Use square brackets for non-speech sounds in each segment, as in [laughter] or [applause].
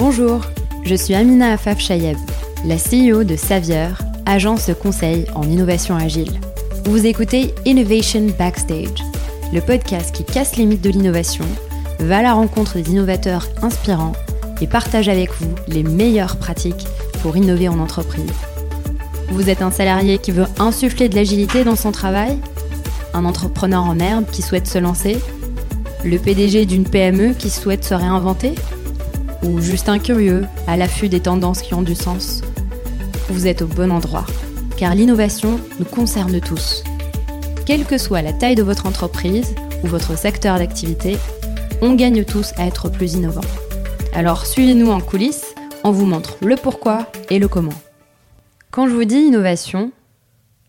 Bonjour, je suis Amina Afaf Chayeb, la CEO de Savieur, agence conseil en innovation agile. Vous écoutez Innovation Backstage, le podcast qui casse les mythes de l'innovation, va à la rencontre des innovateurs inspirants et partage avec vous les meilleures pratiques pour innover en entreprise. Vous êtes un salarié qui veut insuffler de l'agilité dans son travail? Un entrepreneur en herbe qui souhaite se lancer? Le PDG d'une PME qui souhaite se réinventer? Ou juste un curieux à l'affût des tendances qui ont du sens Vous êtes au bon endroit, car l'innovation nous concerne tous. Quelle que soit la taille de votre entreprise ou votre secteur d'activité, on gagne tous à être plus innovants. Alors suivez-nous en coulisses, on vous montre le pourquoi et le comment. Quand je vous dis innovation,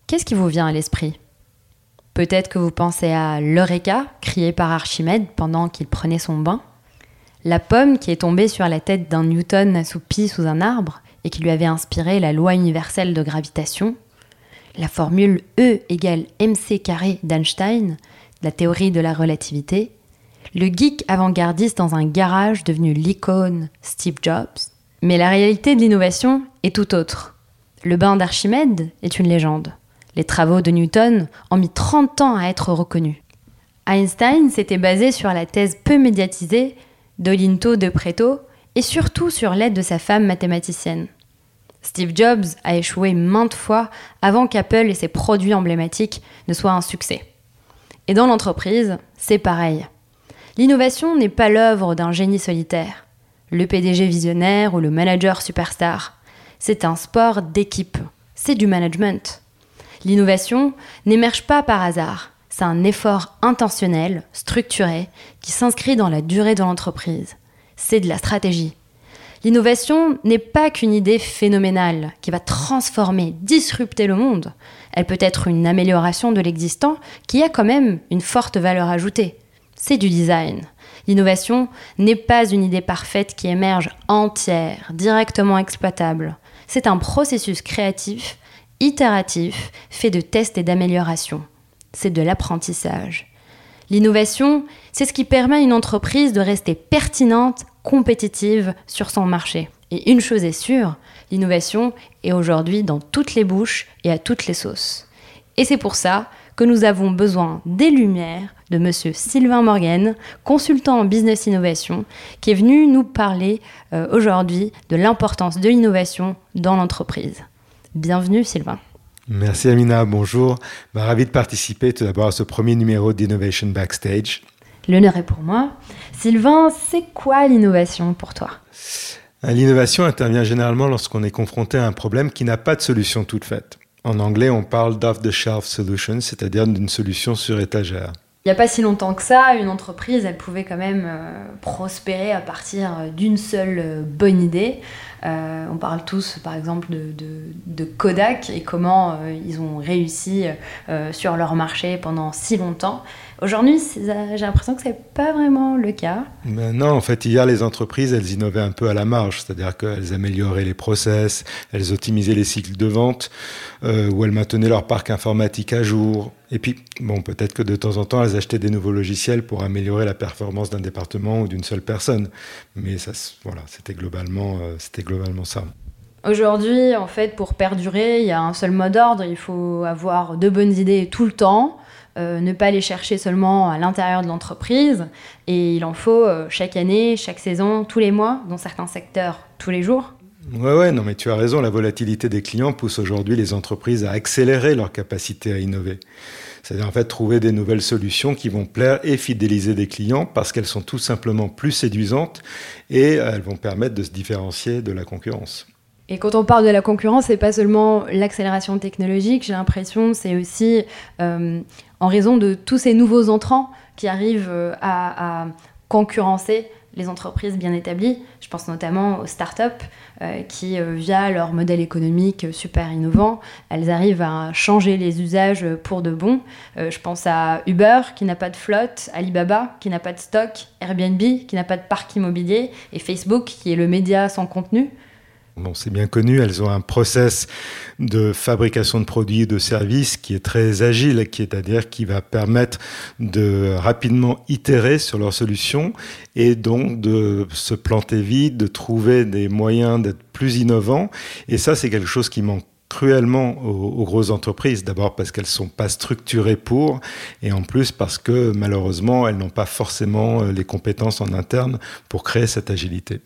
qu'est-ce qui vous vient à l'esprit? Peut-être que vous pensez à l'Eureka, crié par Archimède pendant qu'il prenait son bain? La pomme qui est tombée sur la tête d'un Newton assoupi sous un arbre et qui lui avait inspiré la loi universelle de gravitation La formule E égale mc carré d'Einstein, la théorie de la relativité le geek avant-gardiste dans un garage devenu l'icône Steve Jobs. Mais la réalité de l'innovation est tout autre. Le bain d'Archimède est une légende. Les travaux de Newton ont mis 30 ans à être reconnus. Einstein s'était basé sur la thèse peu médiatisée d'Olinto de Preto et surtout sur l'aide de sa femme mathématicienne. Steve Jobs a échoué maintes fois avant qu'Apple et ses produits emblématiques ne soient un succès. Et dans l'entreprise, c'est pareil. L'innovation n'est pas l'œuvre d'un génie solitaire, le PDG visionnaire ou le manager superstar. C'est un sport d'équipe, c'est du management. L'innovation n'émerge pas par hasard, c'est un effort intentionnel, structuré, qui s'inscrit dans la durée de l'entreprise. C'est de la stratégie. L'innovation n'est pas qu'une idée phénoménale qui va transformer, disrupter le monde. Elle peut être une amélioration de l'existant qui a quand même une forte valeur ajoutée c'est du design. L'innovation n'est pas une idée parfaite qui émerge entière, directement exploitable. C'est un processus créatif, itératif, fait de tests et d'améliorations. C'est de l'apprentissage. L'innovation, c'est ce qui permet à une entreprise de rester pertinente, compétitive sur son marché. Et une chose est sûre, l'innovation est aujourd'hui dans toutes les bouches et à toutes les sauces. Et c'est pour ça que nous avons besoin des lumières de monsieur Sylvain Morgan, consultant en business innovation, qui est venu nous parler euh, aujourd'hui de l'importance de l'innovation dans l'entreprise. Bienvenue Sylvain. Merci Amina, bonjour. Bah, ravi de participer tout d'abord à ce premier numéro d'Innovation Backstage. L'honneur est pour moi. Sylvain, c'est quoi l'innovation pour toi? L'innovation intervient généralement lorsqu'on est confronté à un problème qui n'a pas de solution toute faite. En anglais, on parle d'off-the-shelf solution, c'est-à-dire d'une solution sur étagère. Il n'y a pas si longtemps que ça, une entreprise, elle pouvait quand même euh, prospérer à partir d'une seule euh, bonne idée. Euh, on parle tous, par exemple, de, Kodak et comment ils ont réussi sur leur marché pendant si longtemps. Aujourd'hui, j'ai l'impression que ce n'est pas vraiment le cas. Ben non, en fait, hier, les entreprises, elles innovaient un peu à la marge, c'est-à-dire qu'elles amélioraient les process, elles optimisaient les cycles de vente, ou elles maintenaient leur parc informatique à jour. Et puis, bon, peut-être que de temps en temps, elles achetaient des nouveaux logiciels pour améliorer la performance d'un département ou d'une seule personne. Mais ça, voilà, c'était globalement, c'était globalement ça. Aujourd'hui, en fait, pour perdurer, il y a un seul mot d'ordre. Il faut avoir de bonnes idées tout le temps, euh, ne pas les chercher seulement à l'intérieur de l'entreprise. Et il en faut euh, chaque année, chaque saison, tous les mois, dans certains secteurs, tous les jours. Ouais, ouais, non, mais tu as raison. La volatilité des clients pousse aujourd'hui les entreprises à accélérer leur capacité à innover. C'est-à-dire en fait trouver des nouvelles solutions qui vont plaire et fidéliser des clients parce qu'elles sont tout simplement plus séduisantes et elles vont permettre de se différencier de la concurrence. Et quand on parle de la concurrence, c'est pas seulement l'accélération technologique, j'ai l'impression, c'est aussi euh, en raison de tous ces nouveaux entrants qui arrivent euh, à, concurrencer les entreprises bien établies. Je pense notamment aux startups euh, qui, via leur modèle économique super innovant, elles arrivent à changer les usages pour de bon. je pense à Uber qui n'a pas de flotte, Alibaba qui n'a pas de stock, Airbnb qui n'a pas de parc immobilier et Facebook qui est le média sans contenu. Bon, c'est bien connu, elles ont un process de fabrication de produits et de services qui est très agile, qui est à dire qui va permettre de rapidement itérer sur leurs solutions et donc de se planter vite, de trouver des moyens d'être plus innovants. Et ça, c'est quelque chose qui manque cruellement aux, grosses entreprises. D'abord parce qu'elles ne sont pas structurées pour, et en plus parce que malheureusement, elles n'ont pas forcément euh, les compétences en interne pour créer cette agilité.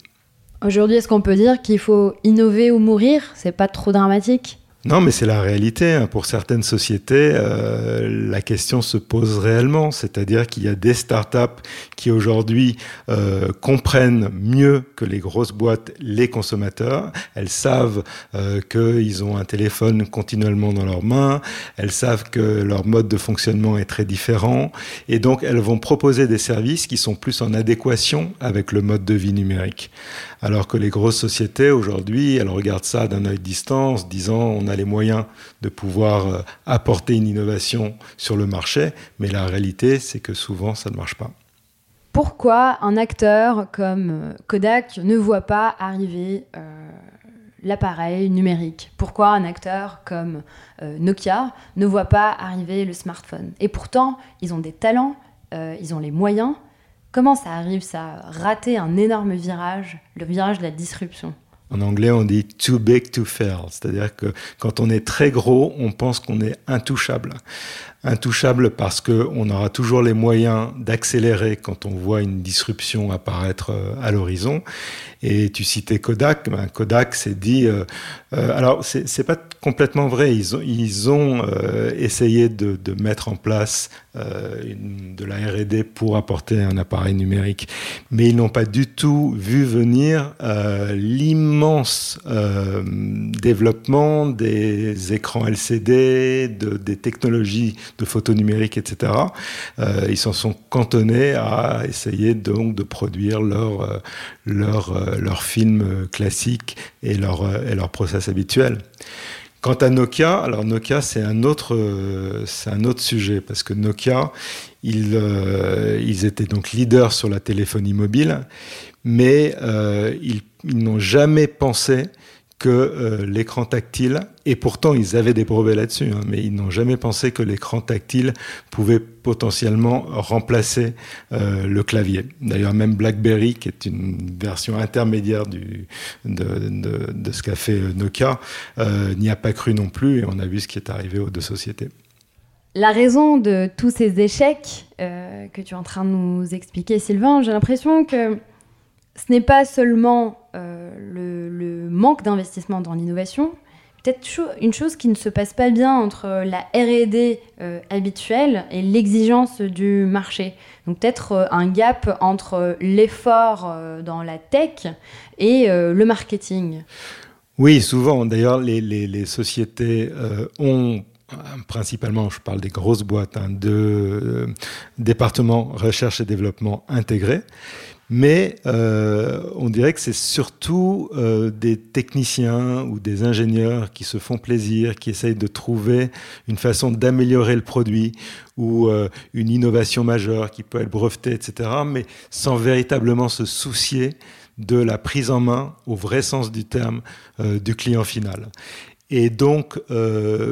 Aujourd'hui, est-ce qu'on peut dire qu'il faut innover ou mourir? C'est pas trop dramatique? Non, mais c'est la réalité. Hein. Pour certaines sociétés, euh, la question se pose réellement. C'est-à-dire qu'il y a des startups qui aujourd'hui euh, comprennent mieux que les grosses boîtes les consommateurs. Elles savent euh, qu'ils ont un téléphone continuellement dans leurs mains. Elles savent que leur mode de fonctionnement est très différent. Et donc, elles vont proposer des services qui sont plus en adéquation avec le mode de vie numérique. Alors que les grosses sociétés, aujourd'hui, elles regardent ça d'un œil distant, disant on a les moyens de pouvoir euh, apporter une innovation sur le marché, mais la réalité, c'est que souvent, ça ne marche pas. Pourquoi un acteur comme euh, Kodak ne voit pas arriver euh, l'appareil numérique? Pourquoi un acteur comme Nokia ne voit pas arriver le smartphone? Et pourtant, ils ont des talents, ils ont les moyens, Comment ça arrive, ça, rater un énorme virage, le virage de la disruption? En anglais, on dit too big to fail, c'est-à-dire que quand on est très gros, on pense qu'on est intouchable intouchable parce qu'on aura toujours les moyens d'accélérer quand on voit une disruption apparaître euh, à l'horizon. Et tu citais Kodak. Ben, Kodak s'est dit, euh, euh, alors c'est pas complètement vrai. Ils ont, ont essayé de, mettre en place une, de la R&D pour apporter un appareil numérique, mais ils n'ont pas du tout vu venir l'immense développement des écrans LCD, de, des technologies de photos numériques, etc. Euh, ils s'en sont cantonnés à essayer donc de produire leur, euh, leur, euh, leur film classique et leur, et leur process habituel. Quant à Nokia, alors Nokia c'est un autre un autre sujet parce que Nokia ils, ils étaient donc leaders sur la téléphonie mobile, mais ils, ils n'ont jamais pensé que euh, l'écran tactile, et pourtant ils avaient des brevets là-dessus, hein, mais ils n'ont jamais pensé que l'écran tactile pouvait potentiellement remplacer euh, le clavier. D'ailleurs, même BlackBerry, qui est une version intermédiaire de, ce qu'a fait Nokia, euh, n'y a pas cru non plus, et on a vu ce qui est arrivé aux deux sociétés. La raison de tous ces échecs que tu es en train de nous expliquer, Sylvain, j'ai l'impression que ce n'est pas seulement euh, le, manque d'investissement dans l'innovation, peut-être une chose qui ne se passe pas bien entre la RD euh, habituelle et l'exigence du marché. Donc peut-être euh, un gap entre l'effort dans la tech et le marketing. Oui, souvent. D'ailleurs, les, sociétés ont principalement, je parle des grosses boîtes, hein, de départements recherche et développement intégrés. Mais euh, on dirait que c'est surtout euh, des techniciens ou des ingénieurs qui se font plaisir, qui essayent de trouver une façon d'améliorer le produit ou euh, une innovation majeure qui peut être brevetée, etc., mais sans véritablement se soucier de la prise en main, au vrai sens du terme, du client final. Et donc,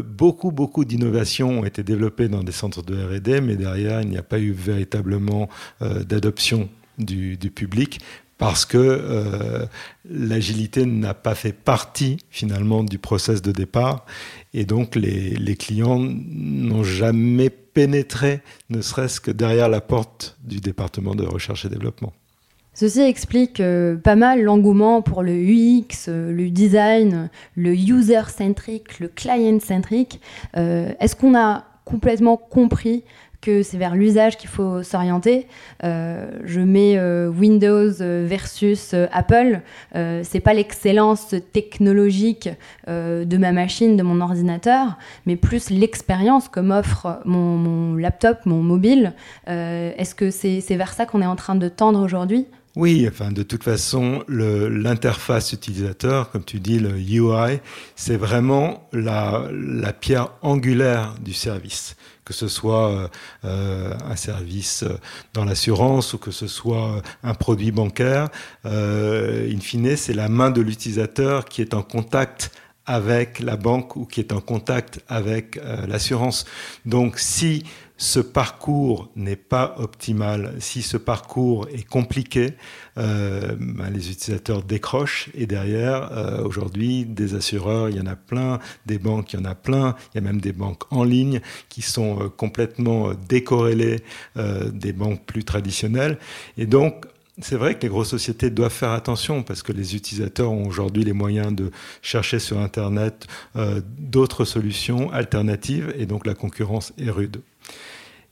beaucoup, beaucoup d'innovations ont été développées dans des centres de RD, mais derrière, il n'y a pas eu véritablement d'adoption du, public parce que euh, l'agilité n'a pas fait partie finalement du process de départ et donc les, clients n'ont jamais pénétré, ne serait-ce que derrière la porte du département de recherche et développement. Ceci explique euh, pas mal l'engouement pour le UX, euh, le design, le user-centric, le client-centric. Est-ce qu'on a complètement compris que c'est vers l'usage qu'il faut s'orienter. Euh, je mets euh, Windows versus euh, Apple. c'est pas l'excellence technologique de ma machine, de mon ordinateur, mais plus l'expérience que m'offre mon, laptop, mon mobile. Est-ce que c'est vers ça qu'on est en train de tendre aujourd'hui? Oui, enfin, de toute façon, l'interface utilisateur, comme tu dis, le UI, c'est vraiment la, pierre angulaire du service. Que ce soit euh, un service euh, dans l'assurance ou que ce soit un produit bancaire, euh, in fine, c'est la main de l'utilisateur qui est en contact avec la banque ou qui est en contact avec euh, l'assurance. Donc si ce parcours n'est pas optimal, si ce parcours est compliqué, euh, ben, les utilisateurs décrochent et derrière, euh, aujourd'hui, des assureurs, il y en a plein, des banques, il y en a plein, il y a même des banques en ligne qui sont euh, complètement décorrélées des banques plus traditionnelles. Et donc, c'est vrai que les grosses sociétés doivent faire attention parce que les utilisateurs ont aujourd'hui les moyens de chercher sur Internet euh, d'autres solutions alternatives et donc la concurrence est rude.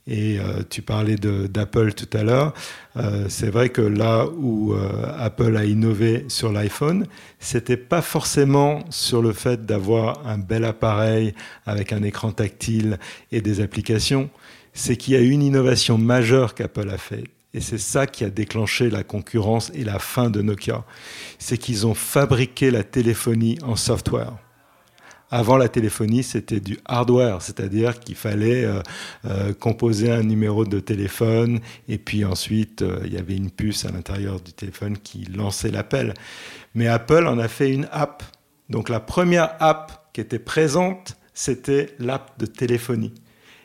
Et euh, tu parlais d'Apple tout à l'heure. Euh, c'est vrai que là où Apple a innové sur l'iPhone, c'était pas forcément sur le fait d'avoir un bel appareil avec un écran tactile et des applications. C'est qu'il y a une innovation majeure qu'Apple a faite et c'est ça qui a déclenché la concurrence et la fin de Nokia. C'est qu'ils ont fabriqué la téléphonie en software. Avant la téléphonie, c'était du hardware, c'est-à-dire qu'il fallait euh, euh, composer un numéro de téléphone et puis ensuite euh, il y avait une puce à l'intérieur du téléphone qui lançait l'appel. Mais Apple en a fait une app. Donc la première app qui était présente, c'était l'app de téléphonie.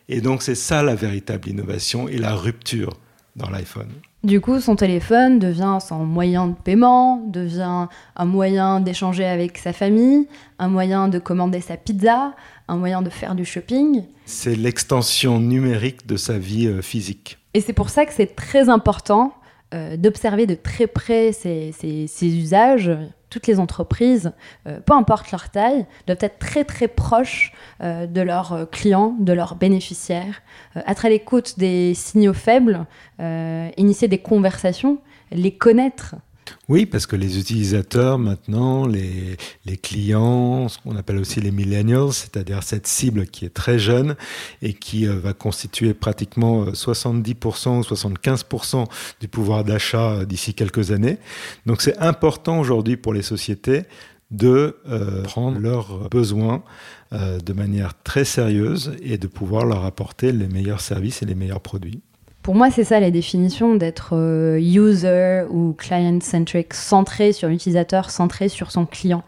Et donc c'est ça la véritable innovation et la rupture dans l'iPhone. Du coup, son téléphone devient son moyen de paiement, devient un moyen d'échanger avec sa famille, un moyen de commander sa pizza, un moyen de faire du shopping. C'est l'extension numérique de sa vie euh, physique. Et c'est pour ça que c'est très important euh, d'observer de très près ces, usages. Toutes les entreprises, euh, peu importe leur taille, doivent être très très proches de leurs clients, de leurs bénéficiaires, être à l'écoute des signaux faibles, initier des conversations, les connaître oui, parce que les utilisateurs maintenant, les, clients, ce qu'on appelle aussi les millennials, c'est-à-dire cette cible qui est très jeune et qui euh, va constituer pratiquement 70% euh, ou 75% du pouvoir d'achat euh, d'ici quelques années. Donc c'est important aujourd'hui pour les sociétés de prendre leurs besoins de manière très sérieuse et de pouvoir leur apporter les meilleurs services et les meilleurs produits. Pour moi, c'est ça la définition d'être euh, user ou client-centric, centré sur l'utilisateur, centré sur son client.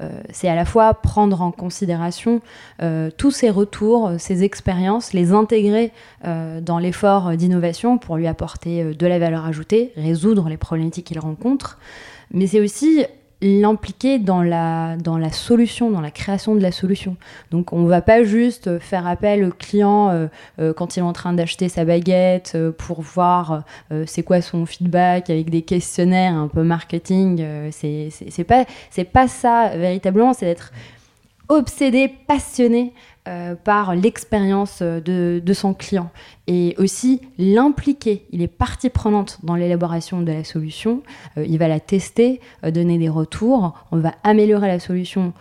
Euh, c'est à la fois prendre en considération euh, tous ses retours, ses expériences, les intégrer dans l'effort d'innovation pour lui apporter de la valeur ajoutée, résoudre les problématiques qu'il rencontre. Mais c'est aussi l'impliquer dans la, dans la solution, dans la création de la solution. Donc on ne va pas juste faire appel au client euh, euh, quand il est en train d'acheter sa baguette euh, pour voir c'est quoi son feedback avec des questionnaires un peu marketing. c'est pas, pas ça véritablement, c'est d'être obsédé, passionné euh, par l'expérience de, son client et aussi l'impliquer. Il est partie prenante dans l'élaboration de la solution. Euh, il va la tester, euh, donner des retours. On va améliorer la solution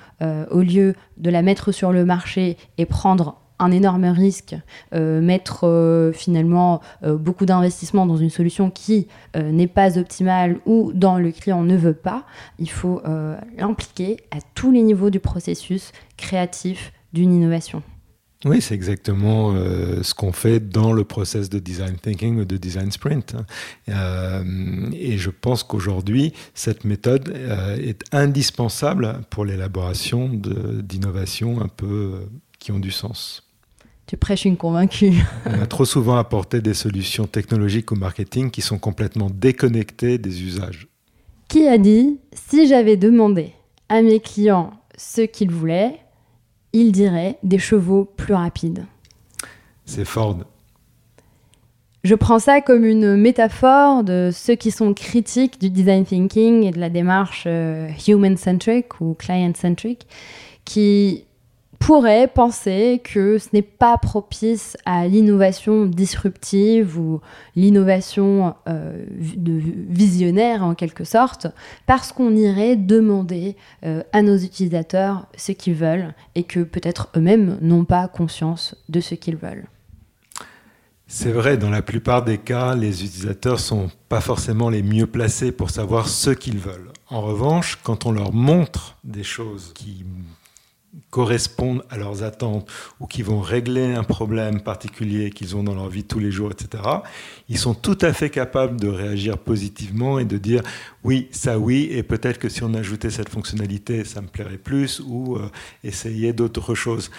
au lieu de la mettre sur le marché et prendre un énorme risque, mettre finalement beaucoup d'investissement dans une solution qui n'est pas optimale ou dont le client ne veut pas, il faut l'impliquer à tous les niveaux du processus créatif, d'une innovation. Oui, c'est exactement euh, ce qu'on fait dans le process de design thinking ou de design sprint. Euh, et je pense qu'aujourd'hui, cette méthode euh, est indispensable pour l'élaboration d'innovations un peu qui ont du sens. Tu prêches une convaincue. On a trop souvent apporté des solutions technologiques au marketing qui sont complètement déconnectées des usages. Qui a dit, si j'avais demandé à mes clients ce qu'ils voulaient, il dirait des chevaux plus rapides. C'est Ford. Je prends ça comme une métaphore de ceux qui sont critiques du design thinking et de la démarche euh, human-centric ou client-centric, qui pourrait penser que ce n'est pas propice à l'innovation disruptive ou l'innovation euh, visionnaire en quelque sorte, parce qu'on irait demander euh, à nos utilisateurs ce qu'ils veulent et que peut-être eux-mêmes n'ont pas conscience de ce qu'ils veulent. C'est vrai, dans la plupart des cas, les utilisateurs sont pas forcément les mieux placés pour savoir ce qu'ils veulent. En revanche, quand on leur montre des choses qui correspondent à leurs attentes ou qui vont régler un problème particulier qu'ils ont dans leur vie tous les jours, etc., ils sont tout à fait capables de réagir positivement et de dire oui, ça oui, et peut-être que si on ajoutait cette fonctionnalité, ça me plairait plus, ou euh, essayer d'autres choses.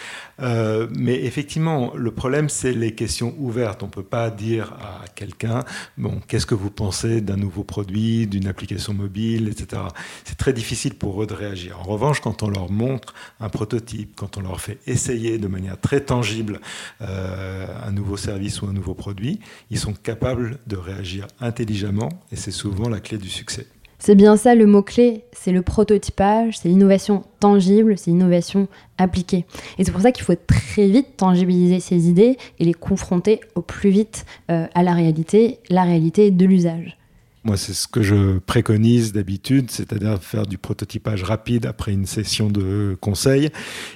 Euh, mais effectivement, le problème, c'est les questions ouvertes. On ne peut pas dire à quelqu'un, bon, qu'est-ce que vous pensez d'un nouveau produit, d'une application mobile, etc. C'est très difficile pour eux de réagir. En revanche, quand on leur montre un prototype, quand on leur fait essayer de manière très tangible euh, un nouveau service ou un nouveau produit, ils sont capables de réagir intelligemment, et c'est souvent la clé du succès. C'est bien ça le mot-clé, c'est le prototypage, c'est l'innovation tangible, c'est l'innovation appliquée. Et c'est pour ça qu'il faut très vite tangibiliser ces idées et les confronter au plus vite euh, à la réalité, la réalité de l'usage. Moi, c'est ce que je préconise d'habitude, c'est-à-dire faire du prototypage rapide après une session de conseil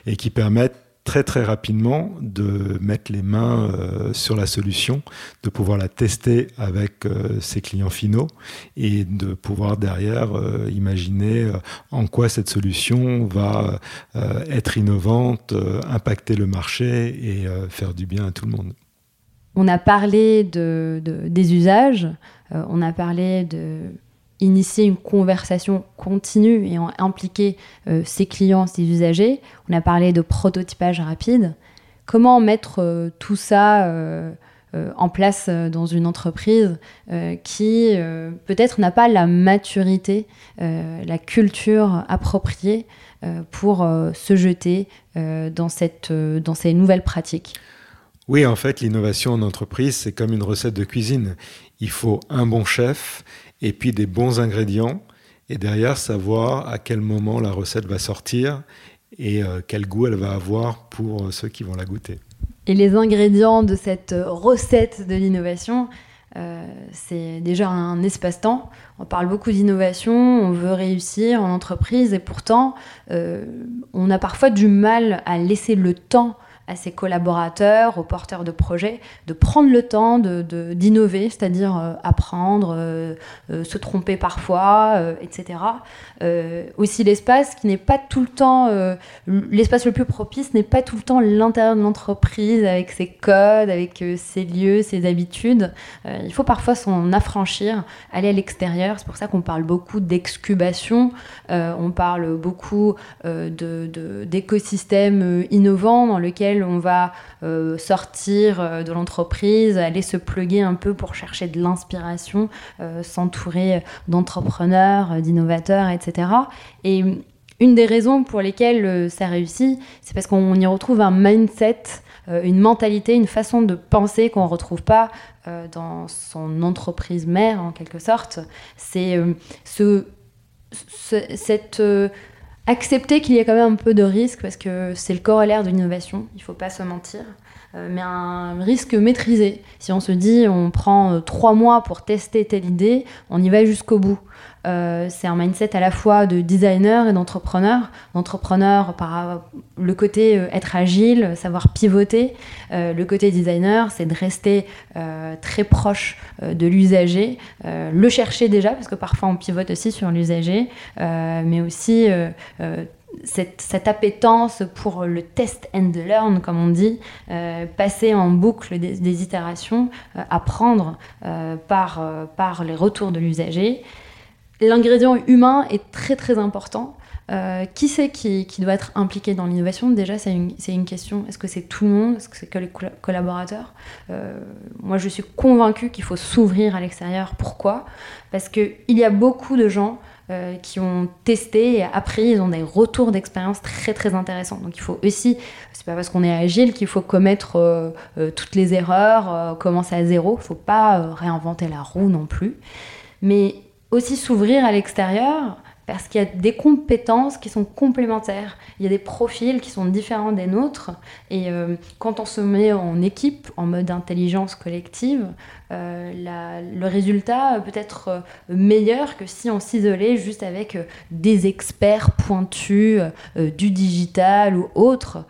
et qui permette très très rapidement de mettre les mains euh, sur la solution, de pouvoir la tester avec euh, ses clients finaux et de pouvoir derrière euh, imaginer en quoi cette solution va être innovante, impacter le marché et faire du bien à tout le monde. On a parlé de, des usages, on a parlé de initier une conversation continue et impliquer euh, ses clients, ses usagers. On a parlé de prototypage rapide. Comment mettre euh, tout ça euh, en place dans une entreprise qui peut-être n'a pas la maturité, la culture appropriée pour se jeter dans, cette, dans ces nouvelles pratiques? Oui, en fait, l'innovation en entreprise, c'est comme une recette de cuisine. Il faut un bon chef et puis des bons ingrédients, et derrière savoir à quel moment la recette va sortir et euh, quel goût elle va avoir pour euh, ceux qui vont la goûter. Et les ingrédients de cette recette de l'innovation, euh, c'est déjà un espace-temps. On parle beaucoup d'innovation, on veut réussir en entreprise et pourtant on a parfois du mal à laisser le temps à ses collaborateurs, aux porteurs de projets, de prendre le temps d'innover, de, c'est-à-dire euh, apprendre, euh, euh, se tromper parfois, etc. aussi l'espace qui n'est pas tout le temps, l'espace le plus propice n'est pas tout le temps l'intérieur de l'entreprise avec ses codes, avec ses lieux, ses habitudes. il faut parfois s'en affranchir, aller à l'extérieur. C'est pour ça qu'on parle beaucoup d'excubation, on parle beaucoup d'écosystèmes innovants dans lesquels on va euh, sortir euh, de l'entreprise, aller se pluguer un peu pour chercher de l'inspiration, euh, s'entourer d'entrepreneurs, d'innovateurs, etc. Et une des raisons pour lesquelles ça réussit, c'est parce qu'on y retrouve un mindset, une mentalité, une façon de penser qu'on ne retrouve pas dans son entreprise mère, en quelque sorte. C'est ce, cette accepter qu'il y a quand même un peu de risque parce que c'est le corollaire de l'innovation, il ne faut pas se mentir, euh, mais un risque maîtrisé. Si on se dit on prend euh, trois mois pour tester telle idée, on y va jusqu'au bout. Euh, c'est un mindset à la fois de designer et d'entrepreneur. D'entrepreneur par le côté être agile, savoir pivoter. le côté designer, c'est de rester très proche de l'usager, le chercher déjà, parce que parfois on pivote aussi sur l'usager, mais aussi cette, appétence pour le test and learn, comme on dit, euh, passer en boucle des, itérations, euh, apprendre euh, par les retours de l'usager. L'ingrédient humain est très très important. qui c'est qui, doit être impliqué dans l'innovation? Déjà, c'est une, une, question. Est-ce que c'est tout le monde? Est-ce que c'est que les collaborateurs? Moi, je suis convaincue qu'il faut s'ouvrir à l'extérieur. Pourquoi? Parce qu'il y a beaucoup de gens euh, qui ont testé et appris, ils ont des retours d'expérience très très intéressants. Donc il faut aussi, c'est pas parce qu'on est agile qu'il faut commettre euh, euh, toutes les erreurs, commencer à zéro, il faut pas réinventer la roue non plus. Mais aussi s'ouvrir à l'extérieur, parce qu'il y a des compétences qui sont complémentaires. Il y a des profils qui sont différents des nôtres. Et euh, quand on se met en équipe, en mode intelligence collective, euh, le résultat peut être euh, meilleur que si on s'isolait juste avec des experts pointus du digital ou autres.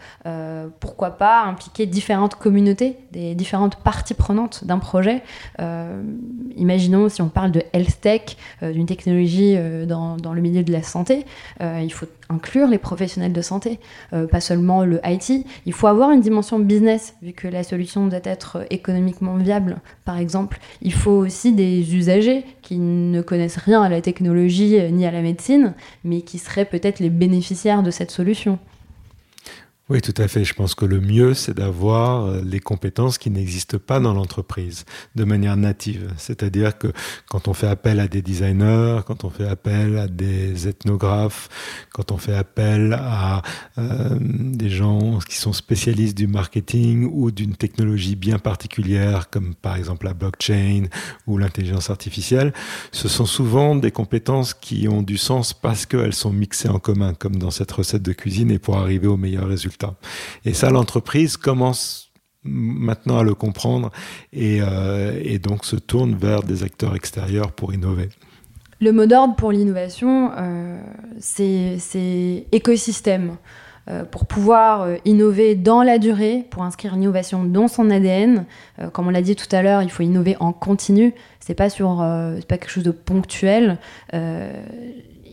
pourquoi pas impliquer différentes communautés, des différentes parties prenantes d'un projet. imaginons si on parle de health tech, d'une technologie dans le milieu de la santé, euh, il faut inclure les professionnels de santé, euh, pas seulement le IT. Il faut avoir une dimension business, vu que la solution doit être économiquement viable, par exemple. Il faut aussi des usagers qui ne connaissent rien à la technologie ni à la médecine, mais qui seraient peut-être les bénéficiaires de cette solution. Oui, tout à fait. Je pense que le mieux, c'est d'avoir euh, les compétences qui n'existent pas dans l'entreprise de manière native. C'est-à-dire que quand on fait appel à des designers, quand on fait appel à des ethnographes, quand on fait appel à euh, des gens qui sont spécialistes du marketing ou d'une technologie bien particulière, comme par exemple la blockchain ou l'intelligence artificielle, ce sont souvent des compétences qui ont du sens parce qu'elles sont mixées en commun, comme dans cette recette de cuisine, et pour arriver au meilleur résultat. Et ça, l'entreprise commence maintenant à le comprendre euh, et, donc se tourne vers des acteurs extérieurs pour innover. Le mot d'ordre pour l'innovation, euh, c'est écosystème. Euh, pour pouvoir innover dans la durée, pour inscrire l'innovation dans son ADN, comme on l'a dit tout à l'heure, il faut innover en continu. C'est pas sur, pas quelque chose de ponctuel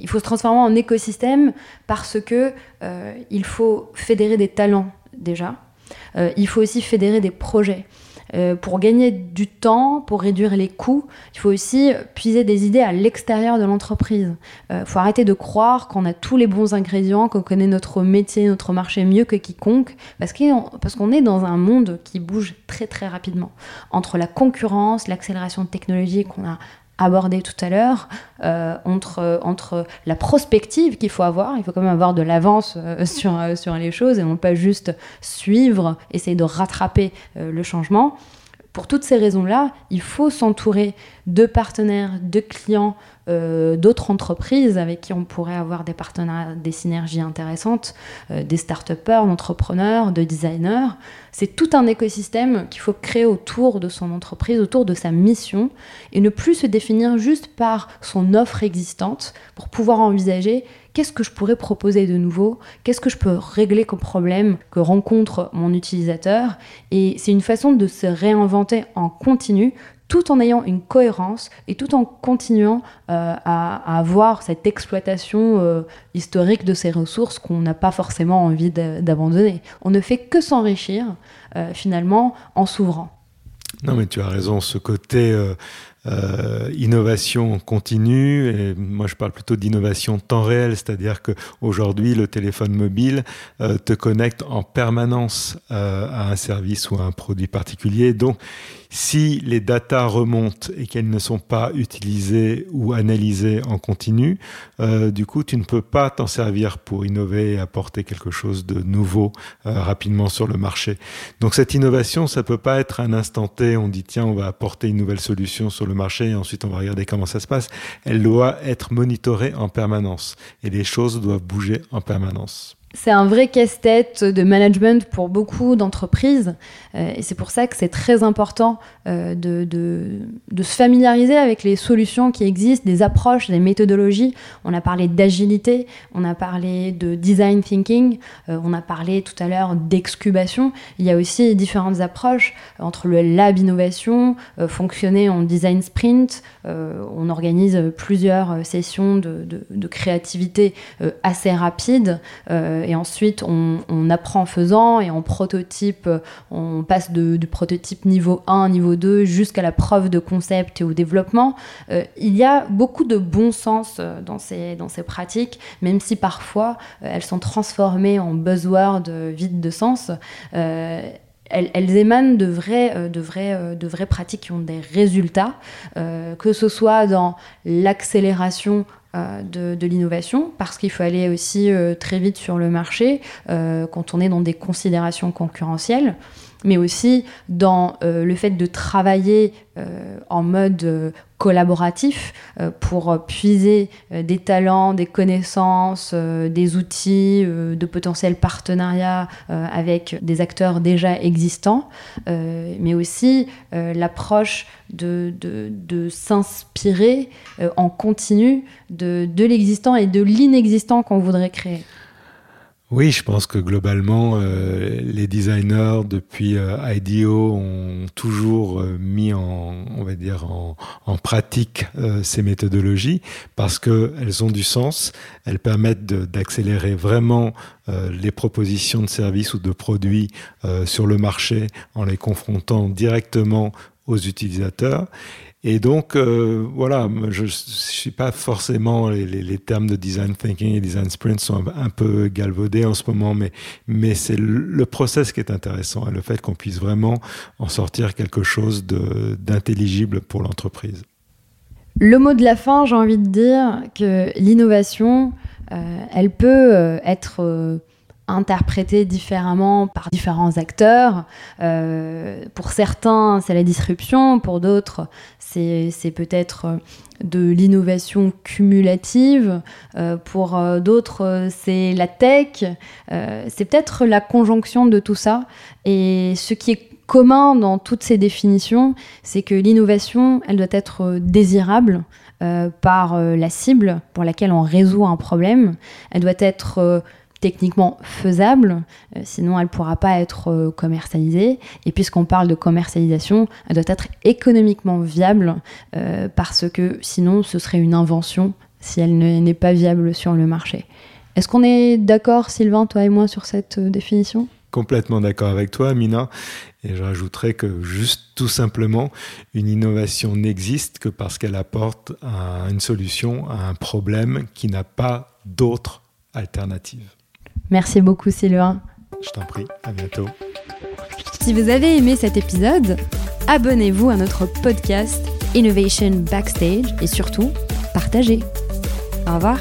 il faut se transformer en écosystème parce que euh, il faut fédérer des talents déjà. Euh, il faut aussi fédérer des projets. Euh, pour gagner du temps, pour réduire les coûts, il faut aussi puiser des idées à l'extérieur de l'entreprise. Il faut arrêter de croire qu'on a tous les bons ingrédients, qu'on connaît notre métier, notre marché mieux que quiconque, parce qu'on est dans un monde qui bouge très très rapidement. Entre la concurrence, l'accélération technologique qu'on a abordé tout à l'heure, euh, entre, entre la prospective qu'il faut avoir, il faut quand même avoir de l'avance euh, [laughs] sur, euh, sur les choses et non pas juste suivre, essayer de rattraper le changement. Pour toutes ces raisons-là, il faut s'entourer de partenaires, de clients, euh, d'autres entreprises avec qui on pourrait avoir des partenariats, des synergies intéressantes, euh, des start-upers, d'entrepreneurs, de designers. C'est tout un écosystème qu'il faut créer autour de son entreprise, autour de sa mission, et ne plus se définir juste par son offre existante pour pouvoir envisager qu'est-ce que je pourrais proposer de nouveau, qu'est-ce que je peux régler comme problème que rencontre mon utilisateur? Et c'est une façon de se réinventer en continu tout en ayant une cohérence et tout en continuant euh, à, avoir cette exploitation euh, historique de ces ressources qu'on n'a pas forcément envie d'abandonner. On ne fait que s'enrichir euh, finalement en s'ouvrant. Non mais tu as raison, ce côté innovation continue, et moi je parle plutôt d'innovation temps réel, c'est-à-dire qu'aujourd'hui le téléphone mobile te connecte en permanence à un service ou à un produit particulier, donc si les datas remontent et qu'elles ne sont pas utilisées ou analysées en continu, euh, du coup, tu ne peux pas t'en servir pour innover et apporter quelque chose de nouveau euh, rapidement sur le marché. Donc cette innovation, ça peut pas être un instant T, on dit tiens, on va apporter une nouvelle solution sur le marché et ensuite on va regarder comment ça se passe. Elle doit être monitorée en permanence et les choses doivent bouger en permanence c'est un vrai casse-tête de management pour beaucoup d'entreprises. Euh, et c'est pour ça que c'est très important euh, de, se familiariser avec les solutions qui existent, des approches, des méthodologies. On a parlé d'agilité, on a parlé de design thinking, euh, on a parlé tout à l'heure d'excubation. Il y a aussi différentes approches entre le lab innovation, fonctionner en design sprint. on organise plusieurs sessions de, de créativité assez rapides et ensuite on, apprend en faisant et en prototype, on passe du prototype niveau 1, niveau 2 jusqu'à la preuve de concept et au développement. Euh, il y a beaucoup de bon sens euh, dans ces, dans ces pratiques, même si parfois elles sont transformées en buzzwords vides de sens. Elles, émanent de vraies, de, vrais, de vraies pratiques qui ont des résultats, que ce soit dans l'accélération euh, de, l'innovation parce qu'il faut aller aussi euh, très vite sur le marché euh, quand on est dans des considérations concurrentielles. Mais aussi dans le fait de travailler en mode collaboratif pour puiser des talents, des connaissances, des outils, de potentiels partenariats avec des acteurs déjà existants, mais aussi l'approche de, de, s'inspirer en continu de, de l'existant et de l'inexistant qu'on voudrait créer. Oui, je pense que globalement, euh, les designers depuis euh, IDEO ont toujours euh, mis en, on va dire, en, pratique ces méthodologies parce qu'elles ont du sens, elles permettent d'accélérer vraiment les propositions de services ou de produits sur le marché en les confrontant directement aux utilisateurs. Et donc, euh, voilà, je ne suis pas forcément, les, termes de design thinking et design sprint sont un, peu galvaudés en ce moment, mais, c'est le, process qui est intéressant et le fait qu'on puisse vraiment en sortir quelque chose d'intelligible pour l'entreprise. Le mot de la fin, j'ai envie de dire que l'innovation, euh, elle peut euh, être interprété différemment par différents acteurs. Euh, pour certains, c'est la disruption, pour d'autres, c'est peut-être de l'innovation cumulative, euh, pour euh, d'autres, c'est la tech, c'est peut-être la conjonction de tout ça. Et ce qui est commun dans toutes ces définitions, c'est que l'innovation, elle doit être désirable. par la cible pour laquelle on résout un problème. Elle doit être techniquement faisable, euh, sinon elle ne pourra pas être euh, commercialisée. Et puisqu'on parle de commercialisation, elle doit être économiquement viable, euh, parce que sinon ce serait une invention si elle n'est pas viable sur le marché. Est-ce qu'on est, d'accord, Sylvain, toi et moi, sur cette définition? Complètement d'accord avec toi, Mina. Et je rajouterais que juste tout simplement, une innovation n'existe que parce qu'elle apporte une solution à un problème qui n'a pas d'autre alternative. Merci beaucoup Sylvain. Je t'en prie, à bientôt. Si vous avez aimé cet épisode, abonnez-vous à notre podcast Innovation Backstage et surtout, partagez. Au revoir.